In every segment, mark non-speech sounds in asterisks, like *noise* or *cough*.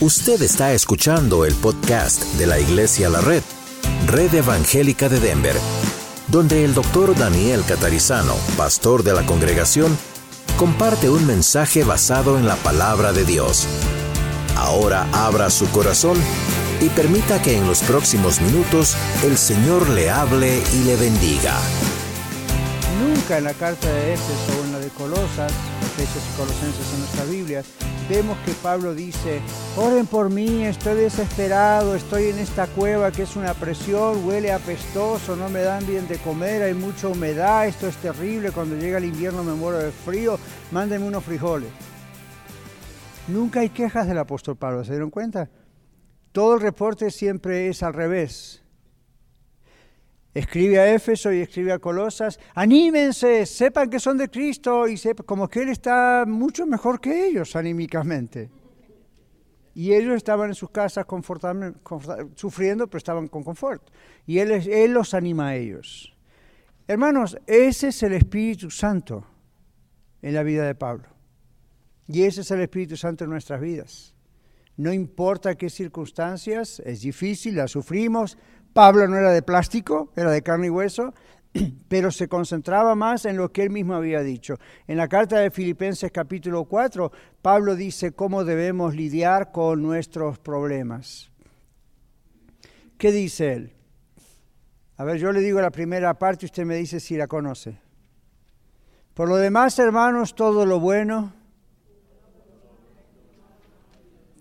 Usted está escuchando el podcast de la Iglesia La Red, Red Evangélica de Denver, donde el doctor Daniel Catarizano, pastor de la congregación, comparte un mensaje basado en la palabra de Dios. Ahora abra su corazón y permita que en los próximos minutos el Señor le hable y le bendiga. Nunca en la carta de Éfeso o en la de Colosas, Efesios y Colosenses en nuestra Biblia, vemos que Pablo dice, oren por mí, estoy desesperado, estoy en esta cueva que es una presión, huele apestoso, no me dan bien de comer, hay mucha humedad, esto es terrible, cuando llega el invierno me muero de frío, mándenme unos frijoles. Nunca hay quejas del apóstol Pablo, ¿se dieron cuenta? Todo el reporte siempre es al revés. Escribe a Éfeso y escribe a Colosas, anímense, sepan que son de Cristo y sepan, como que Él está mucho mejor que ellos anímicamente. Y ellos estaban en sus casas sufriendo, pero estaban con confort. Y él, los anima a ellos. Hermanos, ese es el Espíritu Santo en la vida de Pablo. Y ese es el Espíritu Santo en nuestras vidas. No importa qué circunstancias, es difícil, la sufrimos, Pablo no era de plástico, era de carne y hueso, *clears throat* pero se concentraba más en lo que él mismo había dicho. En la carta de Filipenses capítulo 4, Pablo dice cómo debemos lidiar con nuestros problemas. ¿Qué dice él? A ver, yo le digo la primera parte y usted me dice si la conoce. Por lo demás, hermanos, todo lo bueno,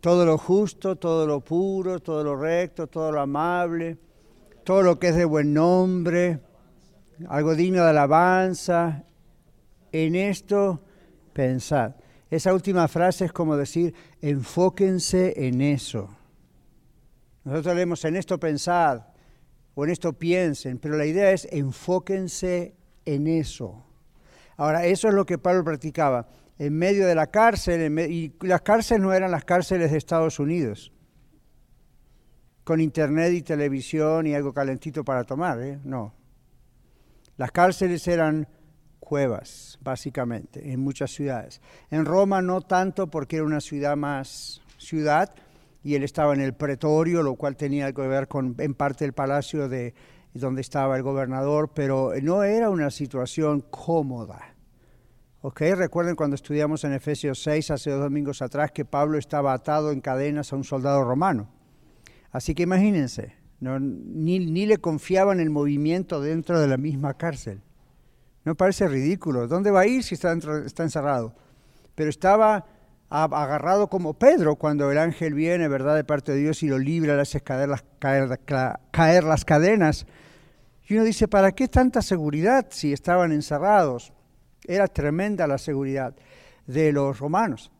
todo lo justo, todo lo puro, todo lo recto, todo lo amable todo lo que es de buen nombre, algo digno de alabanza, en esto pensad. Esa última frase es como decir, enfóquense en eso. Nosotros leemos en esto pensad o en esto piensen, pero la idea es enfóquense en eso. Ahora, eso es lo que Pablo practicaba. En medio de la cárcel, y las cárceles no eran las cárceles de Estados Unidos con internet y televisión y algo calentito para tomar, ¿eh? no. Las cárceles eran cuevas, básicamente, en muchas ciudades. En Roma no tanto porque era una ciudad más ciudad y él estaba en el pretorio, lo cual tenía algo que ver con en parte el palacio de donde estaba el gobernador, pero no era una situación cómoda. ¿Ok? Recuerden cuando estudiamos en Efesios 6 hace dos domingos atrás que Pablo estaba atado en cadenas a un soldado romano. Así que imagínense, ni, le confiaban el movimiento dentro de la misma cárcel. No parece ridículo. ¿Dónde va a ir si está, está encerrado? Pero estaba agarrado como Pedro cuando el ángel viene, ¿verdad?, de parte de Dios y lo libra, le hace caer las, caer las cadenas. Y uno dice, ¿para qué tanta seguridad si estaban encerrados? Era tremenda la seguridad de los romanos.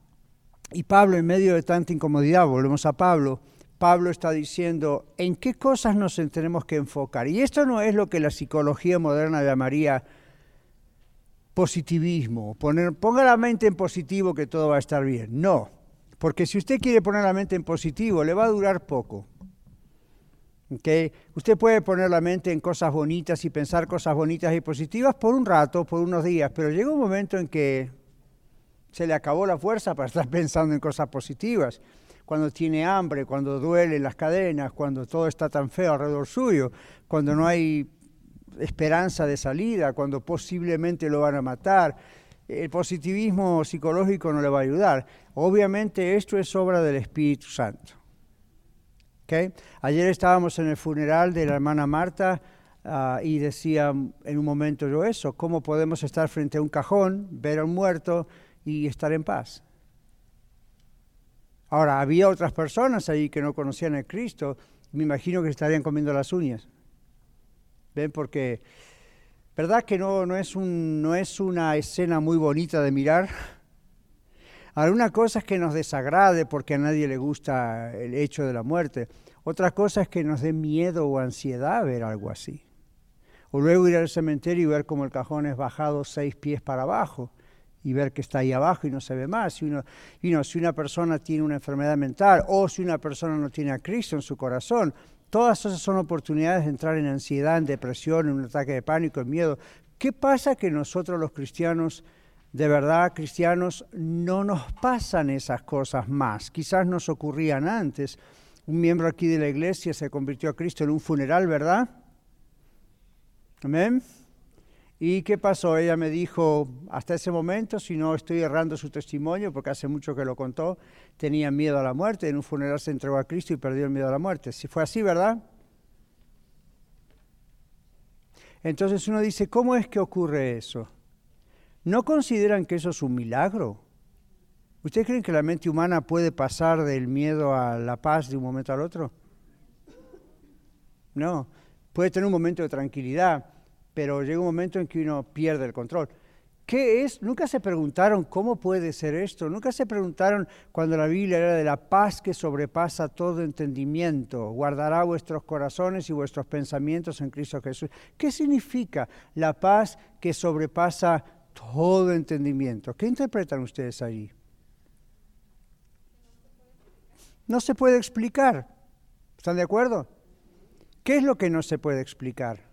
Y Pablo, en medio de tanta incomodidad, volvemos a Pablo, Pablo está diciendo en qué cosas nos tenemos que enfocar. Y esto no es lo que la psicología moderna llamaría positivismo, poner, ponga la mente en positivo que todo va a estar bien. No, porque si usted quiere poner la mente en positivo, le va a durar poco. ¿Okay? Usted puede poner la mente en cosas bonitas y pensar cosas bonitas y positivas por un rato, por unos días, pero llega un momento en que se le acabó la fuerza para estar *laughs* pensando en cosas positivas cuando tiene hambre, cuando duele las cadenas, cuando todo está tan feo alrededor suyo, cuando no hay esperanza de salida, cuando posiblemente lo van a matar. El positivismo psicológico no le va a ayudar. Obviamente esto es obra del Espíritu Santo. Ayer estábamos en el funeral de la hermana Marta ah, y decía en un momento yo eso, ¿cómo podemos estar frente a un cajón, ver a un muerto y estar en paz? Ahora, había otras personas ahí que no conocían a Cristo, me imagino que estarían comiendo las uñas. ¿Ven? Porque, ¿verdad que no, no, es, un, no es una escena muy bonita de mirar? Alguna cosa es que nos desagrade porque a nadie le gusta el hecho de la muerte. Otra cosa es que nos dé miedo o ansiedad ver algo así. O luego ir al cementerio y ver cómo el cajón es bajado seis pies para abajo y ver que está ahí abajo y no se ve más. Si, uno, si una persona tiene una enfermedad mental o si una persona no tiene a Cristo en su corazón, todas esas son oportunidades de entrar en ansiedad, en depresión, en un ataque de pánico, en miedo. ¿Qué pasa que nosotros los cristianos de verdad, cristianos, no nos pasan esas cosas más. Quizás nos ocurrían antes. Un miembro aquí de la iglesia se convirtió a Cristo en un funeral, ¿verdad? Amén. ¿Y qué pasó? Ella me dijo, hasta ese momento, si no estoy errando su testimonio, porque hace mucho que lo contó, tenía miedo a la muerte, en un funeral se entregó a Cristo y perdió el miedo a la muerte. Si fue así, ¿verdad? Entonces uno dice, ¿cómo es que ocurre eso? ¿No consideran que eso es un milagro? ¿Ustedes creen que la mente humana puede pasar del miedo a la paz de un momento al otro? No, puede tener un momento de tranquilidad, pero llega un momento en que uno pierde el control. ¿Qué es? Nunca se preguntaron cómo puede ser esto. Nunca se preguntaron cuando la Biblia era de la paz que sobrepasa todo entendimiento. Guardará vuestros corazones y vuestros pensamientos en Cristo Jesús. ¿Qué significa la paz que sobrepasa todo entendimiento. ¿Qué interpretan ustedes allí? No se puede explicar. ¿Están de acuerdo? ¿Qué es lo que no se puede explicar?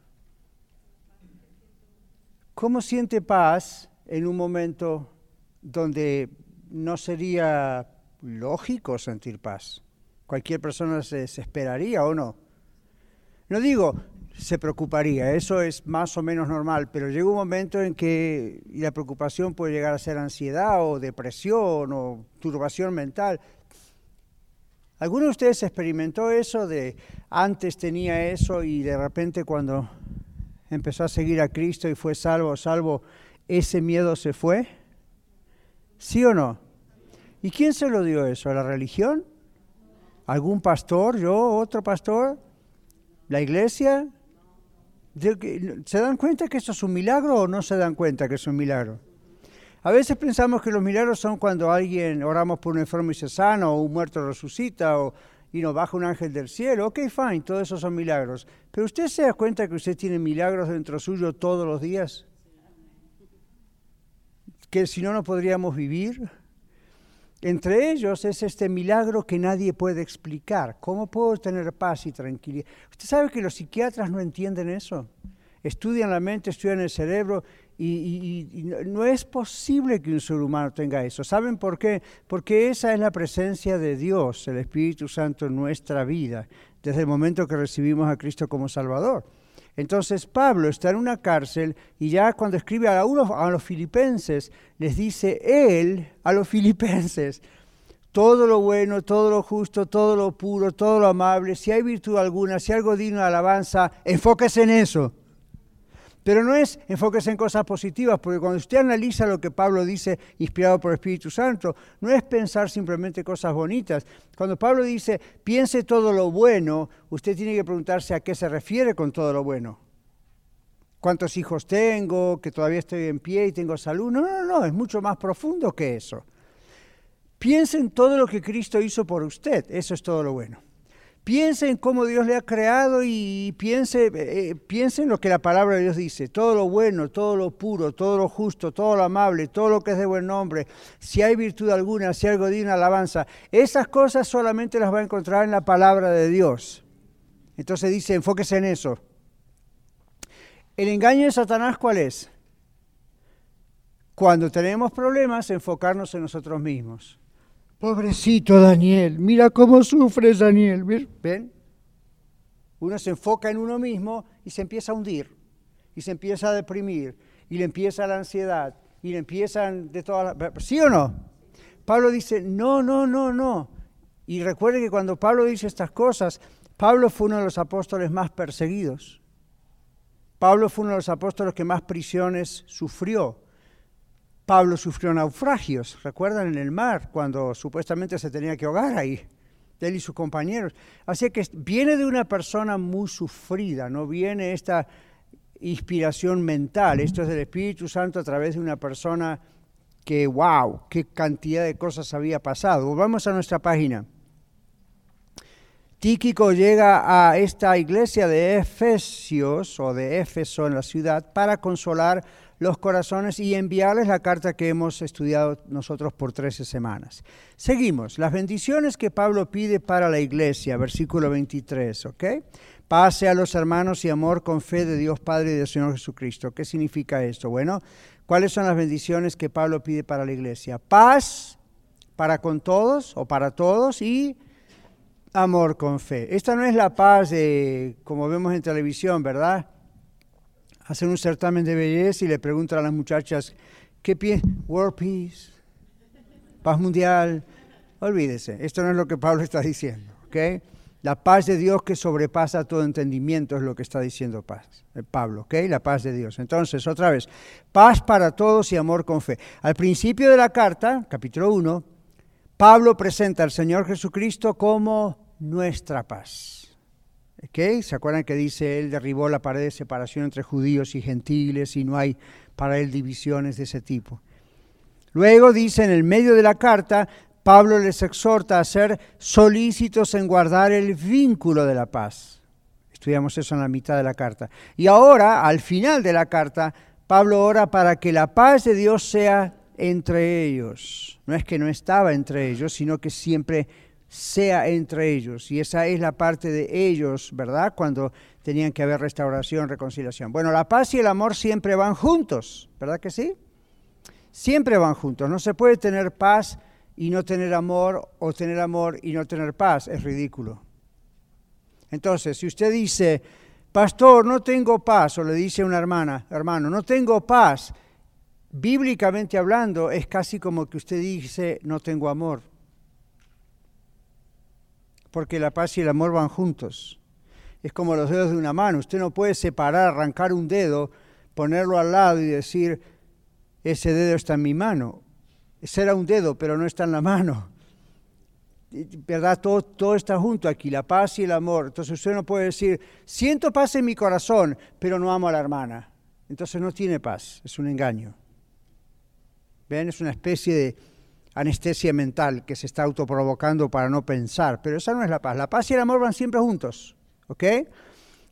¿Cómo siente paz en un momento donde no sería lógico sentir paz? Cualquier persona se desesperaría o no. No digo, se preocuparía. Eso es más o menos normal, pero llega un momento en que la preocupación puede llegar a ser ansiedad o depresión o turbación mental. ¿Alguno de ustedes experimentó eso de antes tenía eso y de repente cuando empezó a seguir a Cristo y fue salvo, salvo, ese miedo se fue? ¿Sí o no? ¿Y quién se lo dio eso? ¿A la religión? ¿Algún pastor? ¿Yo? ¿Otro pastor? ¿La iglesia? ¿Se dan cuenta que eso es un milagro o no se dan cuenta que es un milagro? A veces pensamos que los milagros son cuando alguien oramos por un enfermo y se sana, o un muerto resucita, o y nos baja un ángel del cielo. Ok, fine, todos esos son milagros. Pero usted se da cuenta que usted tiene milagros dentro suyo todos los días. Que si no, no podríamos vivir. Entre ellos es este milagro que nadie puede explicar. ¿Cómo puedo tener paz y tranquilidad? Usted sabe que los psiquiatras no entienden eso. Estudian la mente, estudian el cerebro y, no es posible que un ser humano tenga eso. ¿Saben por qué? Porque esa es la presencia de Dios, el Espíritu Santo en nuestra vida, desde el momento que recibimos a Cristo como Salvador. Entonces Pablo está en una cárcel y ya cuando escribe a, a los filipenses, les dice él a los *laughs* filipenses, todo lo bueno, todo lo justo, todo lo puro, todo lo amable, si hay virtud alguna, si hay algo digno de alabanza, enfóquese en eso. Pero no es enfóquese en cosas positivas, porque cuando usted analiza lo que Pablo dice, inspirado por el Espíritu Santo, no es pensar simplemente cosas bonitas. Cuando Pablo dice, piense todo lo bueno, usted tiene que preguntarse a qué se refiere con todo lo bueno. ¿Cuántos hijos tengo? ¿Que todavía estoy en pie y tengo salud? No, no, no, es mucho más profundo que eso. Piense en todo lo que Cristo hizo por usted, eso es todo lo bueno. Piense en cómo Dios le ha creado y piense, eh, piense en lo que la palabra de Dios dice. Todo lo bueno, todo lo puro, todo lo justo, todo lo amable, todo lo que es de buen nombre. Si hay virtud alguna, si algo digno, alabanza. Esas cosas solamente las va a encontrar en la palabra de Dios. Entonces dice, enfóquese en eso. ¿El engaño de Satanás cuál es? Cuando tenemos problemas, enfocarnos en nosotros mismos. Pobrecito Daniel, mira cómo sufres Daniel. ¿Ven? Uno se enfoca en uno mismo y se empieza a hundir, y se empieza a deprimir, y le empieza la ansiedad, y le empiezan de todas las... ¿Sí o no? Pablo dice, no, no, no, no. Y recuerde que cuando Pablo dice estas cosas, Pablo fue uno de los apóstoles más perseguidos. Pablo fue uno de los apóstoles que más prisiones sufrió. Pablo sufrió naufragios, recuerdan en el mar, cuando supuestamente se tenía que ahogar ahí, él y sus compañeros. Así que viene de una persona muy sufrida, no viene esta inspiración mental, esto es del Espíritu Santo a través de una persona que, wow, qué cantidad de cosas había pasado. Vamos a nuestra página. Tíquico llega a esta iglesia de Efesios o de Éfeso en la ciudad para consolar los corazones y enviarles la carta que hemos estudiado nosotros por 13 semanas. Seguimos, las bendiciones que Pablo pide para la iglesia, versículo 23, ¿ok? Pase a los hermanos y amor con fe de Dios Padre y del Señor Jesucristo. ¿Qué significa esto? Bueno, ¿cuáles son las bendiciones que Pablo pide para la iglesia? Paz para con todos o para todos y amor con fe. Esta no es la paz de, como vemos en televisión, ¿verdad? Hacen un certamen de belleza y le preguntan a las muchachas, ¿qué pie? World Peace, paz mundial. Olvídese, esto no es lo que Pablo está diciendo. La paz de Dios que sobrepasa todo entendimiento es lo que está diciendo paz, eh, Pablo, ¿ok? La paz de Dios. Entonces, otra vez, paz para todos y amor con fe. Al principio de la carta, capítulo 1, Pablo presenta al Señor Jesucristo como nuestra paz. ¿Ok? ¿Se acuerdan que dice, Él derribó la pared de separación entre judíos y gentiles y no hay para Él divisiones de ese tipo? Luego dice en el medio de la carta, Pablo les exhorta a ser solícitos en guardar el vínculo de la paz. Estudiamos eso en la mitad de la carta. Y ahora, al final de la carta, Pablo ora para que la paz de Dios sea entre ellos. No es que no estaba entre ellos, sino que siempre sea entre ellos. Y esa es la parte de ellos, ¿verdad? Cuando tenían que haber restauración, reconciliación. Bueno, la paz y el amor siempre van juntos, ¿verdad que sí? Siempre van juntos. No se puede tener paz y no tener amor o tener amor y no tener paz. Es ridículo. Entonces, si usted dice, pastor, no tengo paz, o le dice a una hermana, hermano, no tengo paz, bíblicamente hablando, es casi como que usted dice, no tengo amor. Porque la paz y el amor van juntos. Es como los dedos de una mano. Usted no puede separar, arrancar un dedo, ponerlo al lado y decir, ese dedo está en mi mano será un dedo, pero no está en la mano. ¿Verdad? Todo, todo está junto aquí, la paz y el amor. Entonces usted no puede decir, siento paz en mi corazón, pero no amo a la hermana. Entonces no tiene paz, es un engaño. ¿Ven? Es una especie de anestesia mental que se está autoprovocando para no pensar, pero esa no es la paz. La paz y el amor van siempre juntos, ¿ok?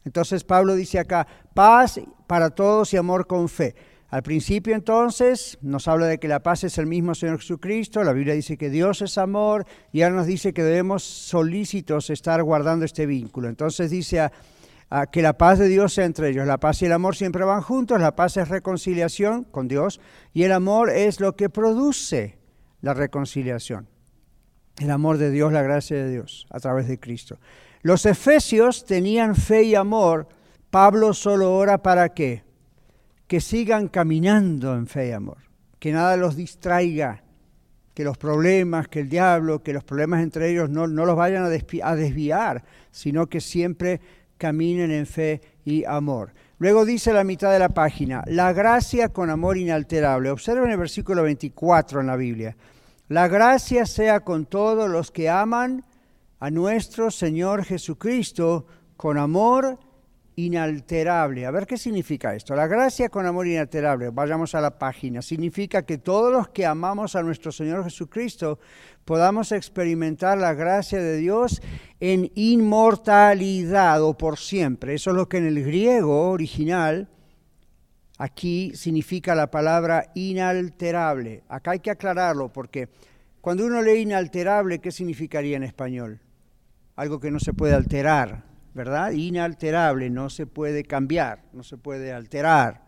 Entonces Pablo dice acá, paz para todos y amor con fe. Al principio entonces nos habla de que la paz es el mismo Señor Jesucristo, la Biblia dice que Dios es amor y ahora nos dice que debemos solícitos estar guardando este vínculo. Entonces dice que la paz de Dios sea entre ellos. La paz y el amor siempre van juntos, la paz es reconciliación con Dios y el amor es lo que produce la reconciliación. El amor de Dios, la gracia de Dios a través de Cristo. Los efesios tenían fe y amor. Pablo solo ora para qué? que sigan caminando en fe y amor, que nada los distraiga, que los problemas, que el diablo, que los problemas entre ellos no, los vayan a, a desviar, sino que siempre caminen en fe y amor. Luego dice la mitad de la página, la gracia con amor inalterable. Observen el versículo 24 en la Biblia. La gracia sea con todos los que aman a nuestro Señor Jesucristo con amor inalterable. A ver qué significa esto. La gracia con amor inalterable, vayamos a la página, significa que todos los que amamos a nuestro Señor Jesucristo podamos experimentar la gracia de Dios en inmortalidad o por siempre. Eso es lo que en el griego original aquí significa la palabra inalterable. Acá hay que aclararlo porque cuando uno lee inalterable, ¿qué significaría en español? Algo que no se puede alterar ¿verdad? Inalterable, no se puede cambiar, no se puede alterar.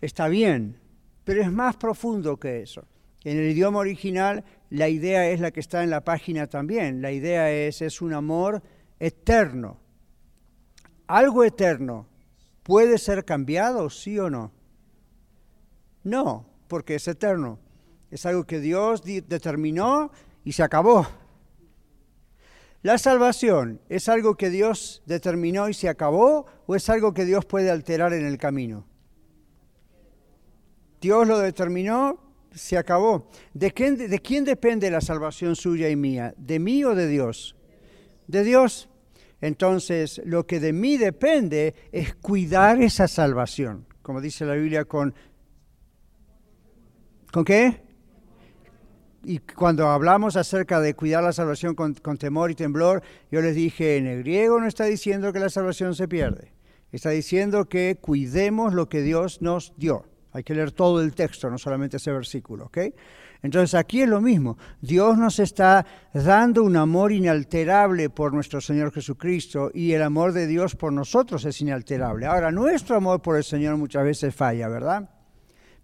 Está bien, pero es más profundo que eso. En el idioma original la idea es la que está en la página también. La idea es, es un amor eterno. Algo eterno puede ser cambiado, sí o no. No, porque es eterno. Es algo que Dios determinó y se acabó. ¿La salvación es algo que Dios determinó y se acabó o es algo que Dios puede alterar en el camino? Dios lo determinó, se acabó. ¿De quién, ¿De quién, depende la salvación suya y mía? ¿De mí o de Dios? De Dios. Entonces, lo que de mí depende es cuidar esa salvación, como dice la Biblia con... ¿Con qué? Y cuando hablamos acerca de cuidar la salvación con, temor y temblor, yo les dije, en el griego no está diciendo que la salvación se pierde, está diciendo que cuidemos lo que Dios nos dio, Hay que leer todo el texto, no solamente ese versículo, ¿ok? Entonces aquí es lo mismo. Dios nos está dando un amor inalterable por nuestro Señor Jesucristo y el amor de Dios por nosotros es inalterable. Ahora, nuestro amor por el Señor muchas veces falla, ¿verdad?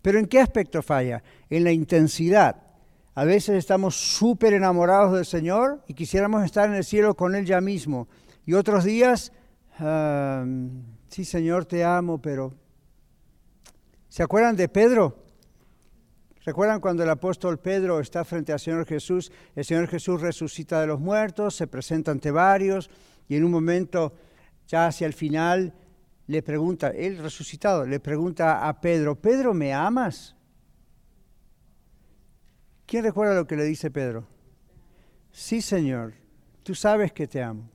Pero ¿en qué aspecto falla? En la intensidad. A veces estamos súper enamorados del Señor y quisiéramos estar en el cielo con Él ya mismo. Y otros días, sí Señor, te amo, pero... ¿Se acuerdan de Pedro? ¿Recuerdan cuando el apóstol Pedro está frente al Señor Jesús? El Señor Jesús resucita de los muertos, se presenta ante varios y en un momento, ya hacia el final, le pregunta, él resucitado, le pregunta a Pedro, Pedro, ¿me amas? ¿Quién recuerda lo que le dice Pedro? Sí, Señor, tú sabes que te amo.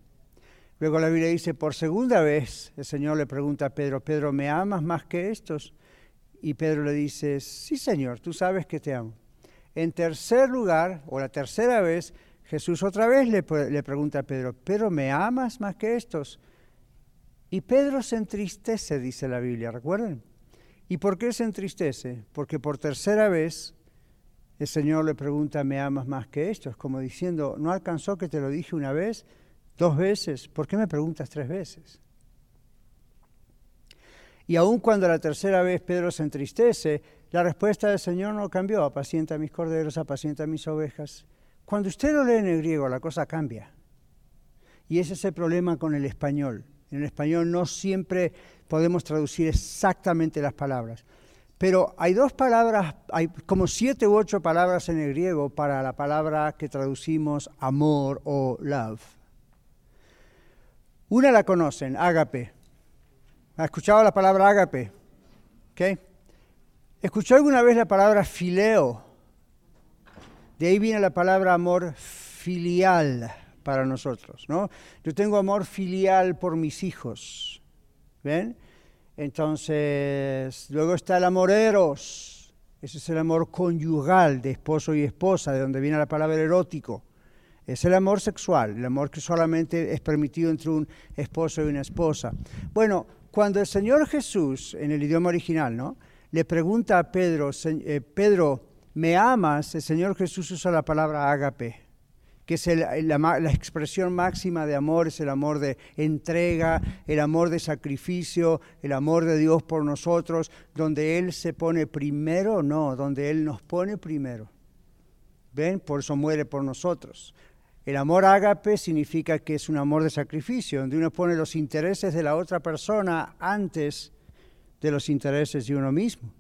Luego la Biblia dice, por segunda vez el Señor le pregunta a Pedro, Pedro, ¿me amas más que estos? Y Pedro le dice, sí Señor, tú sabes que te amo. En tercer lugar, o la tercera vez, Jesús otra vez le, pregunta a Pedro, ¿pero me amas más que estos? Y Pedro se entristece, dice la Biblia, ¿recuerdan? ¿Y por qué se entristece? Porque por tercera vez el Señor le pregunta, ¿me amas más que estos? Como diciendo, ¿no alcanzó que te lo dije una vez, dos veces? ¿Por qué me preguntas tres veces? Y aun cuando la tercera vez Pedro se entristece, la respuesta del Señor no cambió, apacienta mis corderos, apacienta mis ovejas. Cuando usted lo lee en el griego, la cosa cambia. Y ese es el problema con el español. En el español no siempre podemos traducir exactamente las palabras. Pero hay dos palabras, hay como siete u ocho palabras en el griego para la palabra que traducimos amor o love. Una la conocen, ágape. ¿Ha escuchado la palabra ágape? ¿Okay? ¿Escuchó alguna vez la palabra fileo? De ahí viene la palabra amor filial para nosotros, ¿no? Yo tengo amor filial por mis hijos, ¿ven? Entonces, luego está el amor eros, ese es el amor conyugal de esposo y esposa, de donde viene la palabra erótico. Es el amor sexual, el amor que solamente es permitido entre un esposo y una esposa. Bueno, cuando el Señor Jesús, en el idioma original, ¿no? le pregunta a Pedro, eh, Pedro, ¿me amas? El Señor Jesús usa la palabra ágape, que es la, expresión máxima de amor, es el amor de entrega, el amor de sacrificio, el amor de Dios por nosotros, donde Él se pone primero, no, donde Él nos pone primero. ¿Ven? Por eso muere por nosotros. El amor ágape significa que es un amor de sacrificio, donde uno pone los intereses de la otra persona antes de los intereses de uno mismo.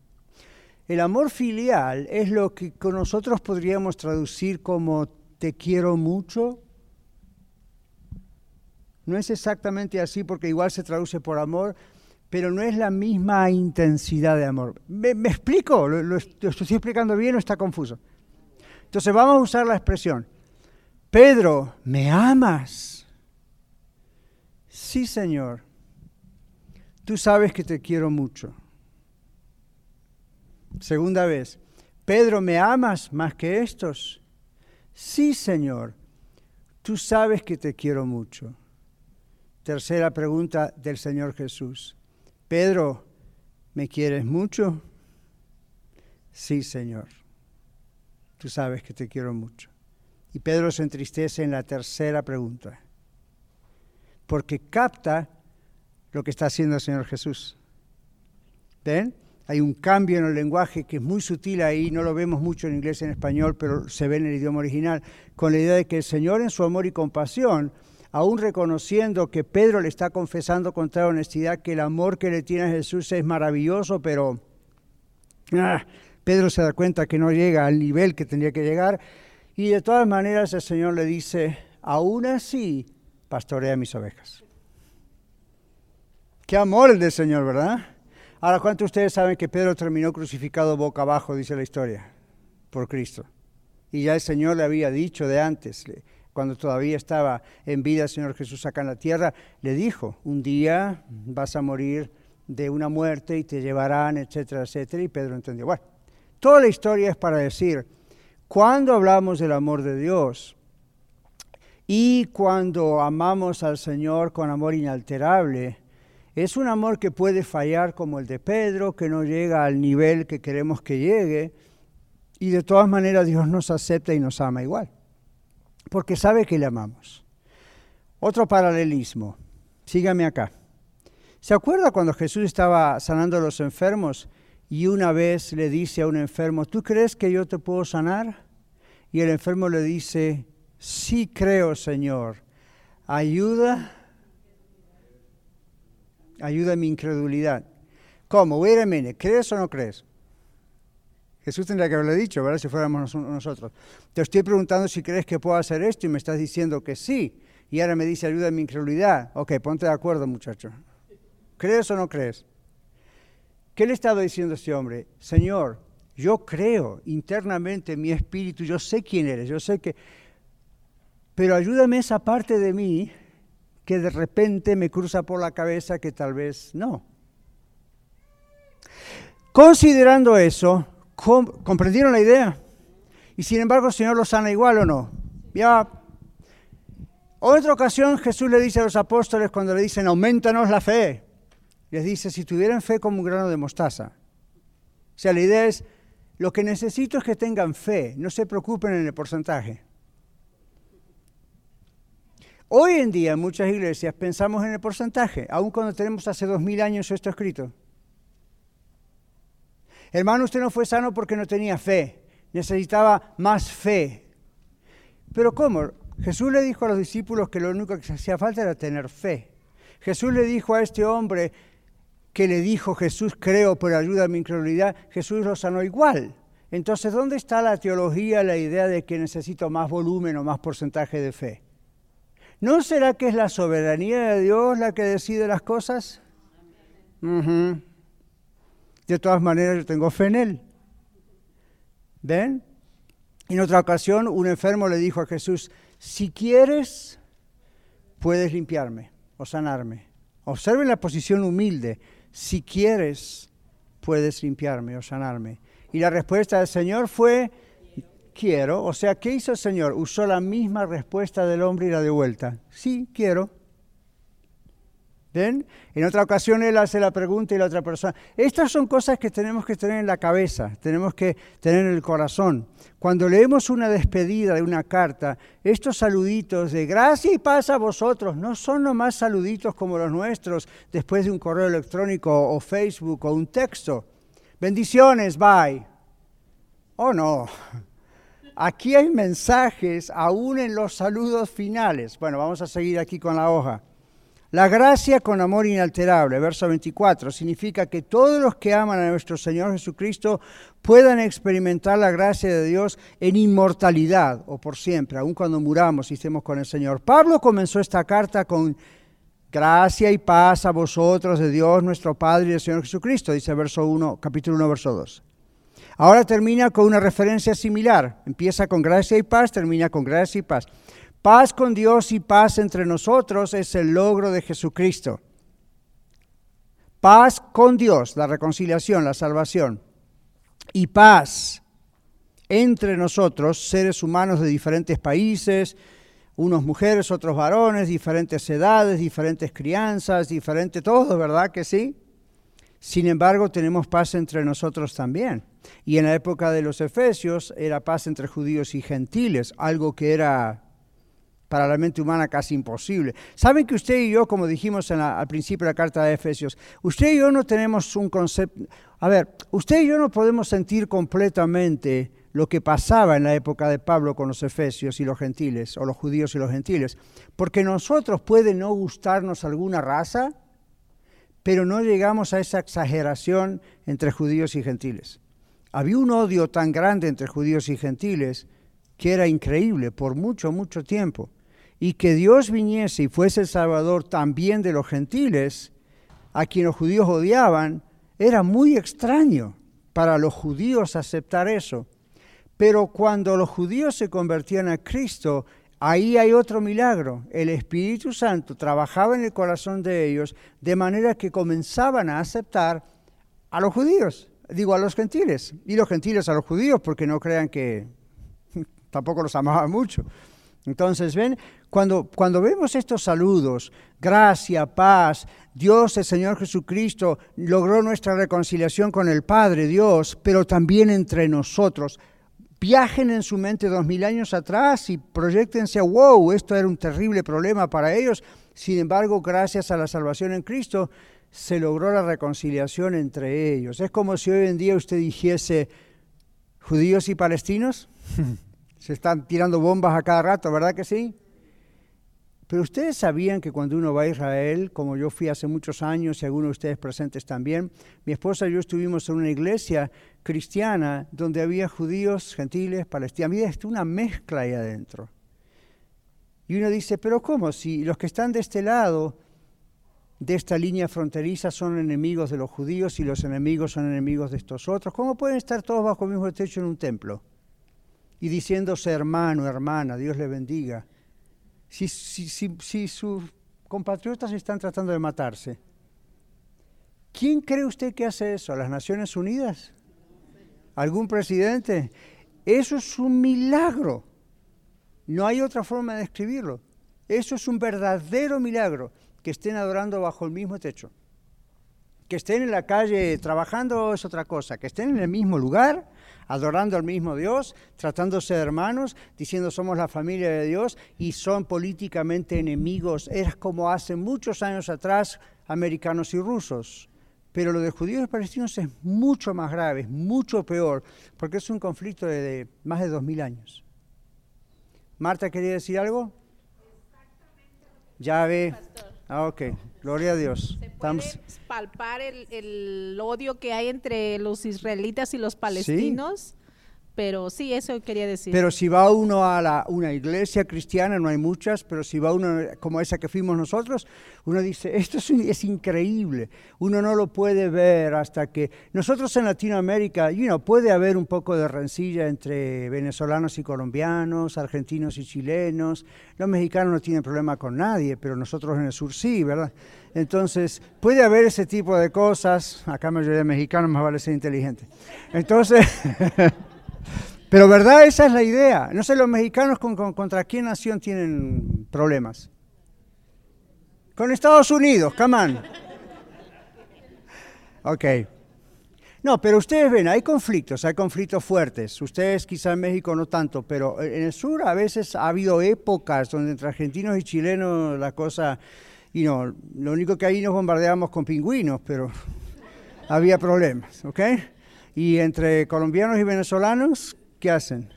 El amor filial es lo que nosotros podríamos traducir como te quiero mucho. No es exactamente así porque igual se traduce por amor, pero no es la misma intensidad de amor. ¿Me, explico? ¿Lo, estoy explicando bien o está confuso? Entonces vamos a usar la expresión Pedro, ¿me amas? Sí, Señor. Tú sabes que te quiero mucho. Segunda vez, Pedro, ¿me amas más que estos? Sí, Señor. Tú sabes que te quiero mucho. Tercera pregunta del Señor Jesús. Pedro, ¿me quieres mucho? Sí, Señor. Tú sabes que te quiero mucho. Y Pedro se entristece en la tercera pregunta, porque capta lo que está haciendo el Señor Jesús. ¿Ven? Hay un cambio en el lenguaje que es muy sutil ahí, no lo vemos mucho en inglés y en español, pero se ve en el idioma original, con la idea de que el Señor en su amor y compasión, aún reconociendo que Pedro le está confesando con toda honestidad que el amor que le tiene a Jesús es maravilloso, pero ah, Pedro se da cuenta que no llega al nivel que tendría que llegar, y de todas maneras el Señor le dice, aún así, pastorea mis ovejas. Qué amor el del Señor, ¿verdad? Ahora, ¿cuántos de ustedes saben que Pedro terminó crucificado boca abajo, dice la historia, por Cristo? Y ya el Señor le había dicho de antes, cuando todavía estaba en vida el Señor Jesús acá en la tierra, le dijo, un día vas a morir de una muerte y te llevarán, etcétera, etcétera. Y Pedro entendió. Bueno, toda la historia es para decir, cuando hablamos del amor de Dios y cuando amamos al Señor con amor inalterable, Es un amor que puede fallar como el de Pedro, que no llega al nivel que queremos que llegue, y de todas maneras Dios nos acepta y nos ama igual, porque sabe que le amamos. Otro paralelismo, sígame acá. ¿Se acuerda cuando Jesús estaba sanando a los enfermos y una vez le dice a un enfermo, ¿tú crees que yo te puedo sanar? Y el enfermo le dice, sí creo, Señor, ayuda, ayuda a mi incredulidad. ¿Cómo? Wait a ¿crees o no crees? Jesús tendría que haberle dicho, ¿verdad? Si fuéramos nosotros. Te estoy preguntando si crees que puedo hacer esto y me estás diciendo que sí. Y ahora me dice, ayuda a mi incredulidad. Ok, ponte de acuerdo, muchacho. ¿Crees o no crees? ¿Qué le estaba diciendo a este hombre? Señor, yo creo internamente en mi espíritu, yo sé quién eres, yo sé que... Pero ayúdame esa parte de mí que de repente me cruza por la cabeza que tal vez no. Considerando eso, ¿comprendieron la idea? Y sin embargo el Señor lo sana igual o no. Ya. Otra ocasión Jesús le dice a los apóstoles cuando le dicen, aumentanos la fe. Les dice, si tuvieran fe como un grano de mostaza. O sea, la idea es, lo que necesito es que tengan fe, no se preocupen en el porcentaje. Hoy en día en muchas iglesias pensamos en el porcentaje, aun cuando tenemos hace dos mil años esto escrito. Hermano, usted no fue sano porque no tenía fe, necesitaba más fe. Pero ¿cómo? Jesús le dijo a los discípulos que lo único que hacía falta era tener fe. Jesús le dijo a este hombre, que le dijo Jesús, creo, por ayuda a mi incredulidad, Jesús lo sanó igual. Entonces, ¿dónde está la teología, la idea de que necesito más volumen o más porcentaje de fe? ¿No será que es la soberanía de Dios la que decide las cosas? De todas maneras, yo tengo fe en Él. ¿Ven? En otra ocasión, un enfermo le dijo a Jesús, si quieres, puedes limpiarme o sanarme. Observen la posición humilde si quieres, puedes limpiarme o sanarme. Y la respuesta del Señor fue, quiero. O sea, ¿qué hizo el Señor? Usó la misma respuesta del hombre y la de vuelta. Sí, quiero. ¿Ven? En otra ocasión él hace la pregunta y la otra persona. Estas son cosas que tenemos que tener en la cabeza, tenemos que tener en el corazón. Cuando leemos una despedida de una carta, estos saluditos de gracia y paz a vosotros no son nomás saluditos como los nuestros después de un correo electrónico o Facebook o un texto. Bendiciones, bye. Oh no. Aquí hay mensajes aún en los saludos finales. Bueno, vamos a seguir aquí con la hoja. La gracia con amor inalterable, verso 24, significa que todos los que aman a nuestro Señor Jesucristo puedan experimentar la gracia de Dios en inmortalidad o por siempre, aun cuando muramos y estemos con el Señor. Pablo comenzó esta carta con gracia y paz a vosotros de Dios nuestro Padre y del Señor Jesucristo, dice verso 1, capítulo 1, verso 2. Ahora termina con una referencia similar. Empieza con gracia y paz, termina con gracia y paz. Paz con Dios y paz entre nosotros es el logro de Jesucristo. Paz con Dios, la reconciliación, la salvación. Y paz entre nosotros, seres humanos de diferentes países, unos mujeres, otros varones, diferentes edades, diferentes crianzas, diferente todo, ¿verdad que sí? Sin embargo, tenemos paz entre nosotros también. Y en la época de los Efesios era paz entre judíos y gentiles, algo que era para la mente humana casi imposible. Saben que usted y yo, como dijimos al principio de la carta de Efesios, usted y yo no tenemos un concepto... A ver, usted y yo no podemos sentir completamente lo que pasaba en la época de Pablo con los efesios y los gentiles, o los judíos y los gentiles, porque nosotros puede no gustarnos alguna raza, pero no llegamos a esa exageración entre judíos y gentiles. Había un odio tan grande entre judíos y gentiles que era increíble por mucho, mucho tiempo y que Dios viniese y fuese el Salvador también de los gentiles, a quien los judíos odiaban, era muy extraño para los judíos aceptar eso. Pero cuando los judíos se convertían a Cristo, ahí hay otro milagro. El Espíritu Santo trabajaba en el corazón de ellos de manera que comenzaban a aceptar a los judíos, digo a los gentiles, y los gentiles a los judíos, porque no crean que *laughs* tampoco los amaban mucho. Entonces, ven, cuando, cuando vemos estos saludos, gracia, paz, Dios, el Señor Jesucristo, logró nuestra reconciliación con el Padre Dios, pero también entre nosotros. Viajen en su mente dos mil años atrás y proyectense, wow, esto era un terrible problema para ellos. Sin embargo, gracias a la salvación en Cristo, se logró la reconciliación entre ellos. Es como si hoy en día usted dijese, judíos y palestinos, *laughs* se están tirando bombas a cada rato, ¿verdad que sí? Pero ustedes sabían que cuando uno va a Israel, como yo fui hace muchos años y algunos de ustedes presentes también, mi esposa y yo estuvimos en una iglesia cristiana donde había judíos, gentiles, palestinos, había una mezcla ahí adentro. Y uno dice, pero ¿cómo? Si los que están de este lado de esta línea fronteriza son enemigos de los judíos y los enemigos son enemigos de estos otros, ¿cómo pueden estar todos bajo el mismo techo en un templo? Y diciéndose hermano, hermana, Dios le bendiga si, si, sus compatriotas están tratando de matarse? ¿Quién cree usted que hace eso? ¿Las Naciones Unidas? ¿Algún presidente? Eso es un milagro. No hay otra forma de describirlo. Eso es un verdadero milagro que estén adorando bajo el mismo techo. Que estén en la calle trabajando es otra cosa. Que estén en el mismo lugar adorando al mismo Dios, tratándose de hermanos, diciendo somos la familia de Dios y son políticamente enemigos. Es como hace muchos años atrás americanos y rusos. Pero lo de judíos y palestinos es mucho más grave, es mucho peor, porque es un conflicto de, más de dos mil años. Marta, ¿quería decir algo? Ya ve. Ah, ok. Gloria a Dios. Se puede palpar el, odio que hay entre los israelitas y los palestinos. Pero sí, eso quería decir. Pero si va uno a la, una iglesia cristiana, no hay muchas, pero si va uno como esa que fuimos nosotros, uno dice, esto es, increíble. Uno no lo puede ver hasta que... Nosotros en Latinoamérica, you know, puede haber un poco de rencilla entre venezolanos y colombianos, argentinos y chilenos. Los mexicanos no tienen problema con nadie, pero nosotros en el sur sí, ¿verdad? Entonces, puede haber ese tipo de cosas. Acá mayoría de mexicanos más vale ser inteligente. Entonces... *laughs* Pero verdad, esa es la idea. No sé, los mexicanos contra qué nación tienen problemas. Con Estados Unidos, come on. Ok. No, pero ustedes ven, hay conflictos, hay conflictos fuertes. Ustedes quizá en México no tanto, pero en el sur a veces ha habido épocas donde entre argentinos y chilenos la cosa, y no, lo único que ahí nos bombardeamos con pingüinos, pero *laughs* había problemas, ¿ok? Y entre colombianos y venezolanos, ¿qué hacen?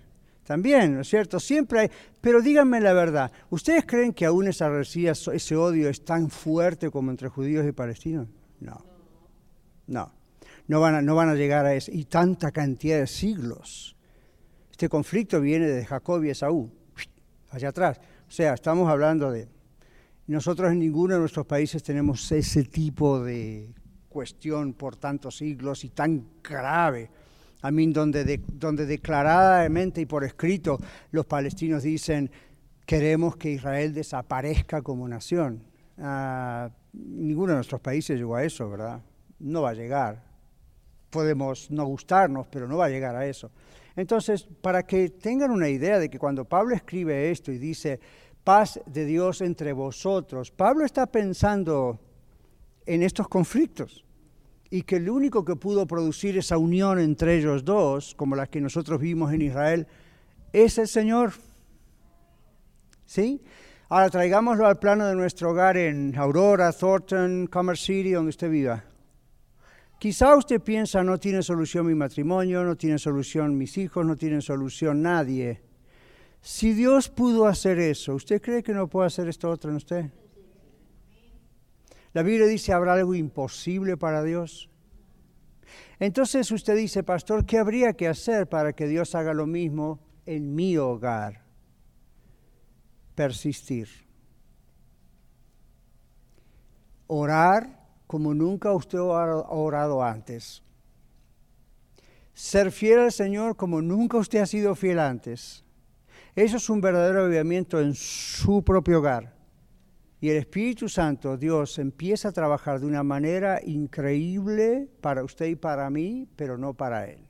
También, ¿no es cierto? Siempre hay, pero díganme la verdad, ¿ustedes creen que aún esa resía, ese odio es tan fuerte como entre judíos y palestinos? No, no, no van a, no van a llegar a eso, y tanta cantidad de siglos. Este conflicto viene de Jacob y Esaú, allá atrás. O sea, estamos hablando de... Nosotros en ninguno de nuestros países tenemos ese tipo de cuestión por tantos siglos y tan grave a mí donde, donde declaradamente y por escrito los palestinos dicen, queremos que Israel desaparezca como nación. Ah, ninguno de nuestros países llegó a eso, ¿verdad? No va a llegar. Podemos no gustarnos, pero no va a llegar a eso. Entonces, para que tengan una idea de que cuando Pablo escribe esto y dice, paz de Dios entre vosotros, Pablo está pensando en estos conflictos y que el único que pudo producir esa unión entre ellos dos, como la que nosotros vimos en Israel, es el Señor. ¿Sí? Ahora traigámoslo al plano de nuestro hogar en Aurora, Thornton, Commerce City, donde usted viva. Quizá usted piensa, no tiene solución mi matrimonio, no tiene solución mis hijos, no tiene solución nadie. Si Dios pudo hacer eso, ¿usted cree que no puede hacer esto otro en usted? La Biblia dice, ¿habrá algo imposible para Dios? Entonces usted dice, pastor, ¿qué habría que hacer para que Dios haga lo mismo en mi hogar? Persistir. Orar como nunca usted ha orado antes. Ser fiel al Señor como nunca usted ha sido fiel antes. Eso es un verdadero avivamiento en su propio hogar. Y el Espíritu Santo, Dios, empieza a trabajar de una manera increíble para usted y para mí, pero no para Él.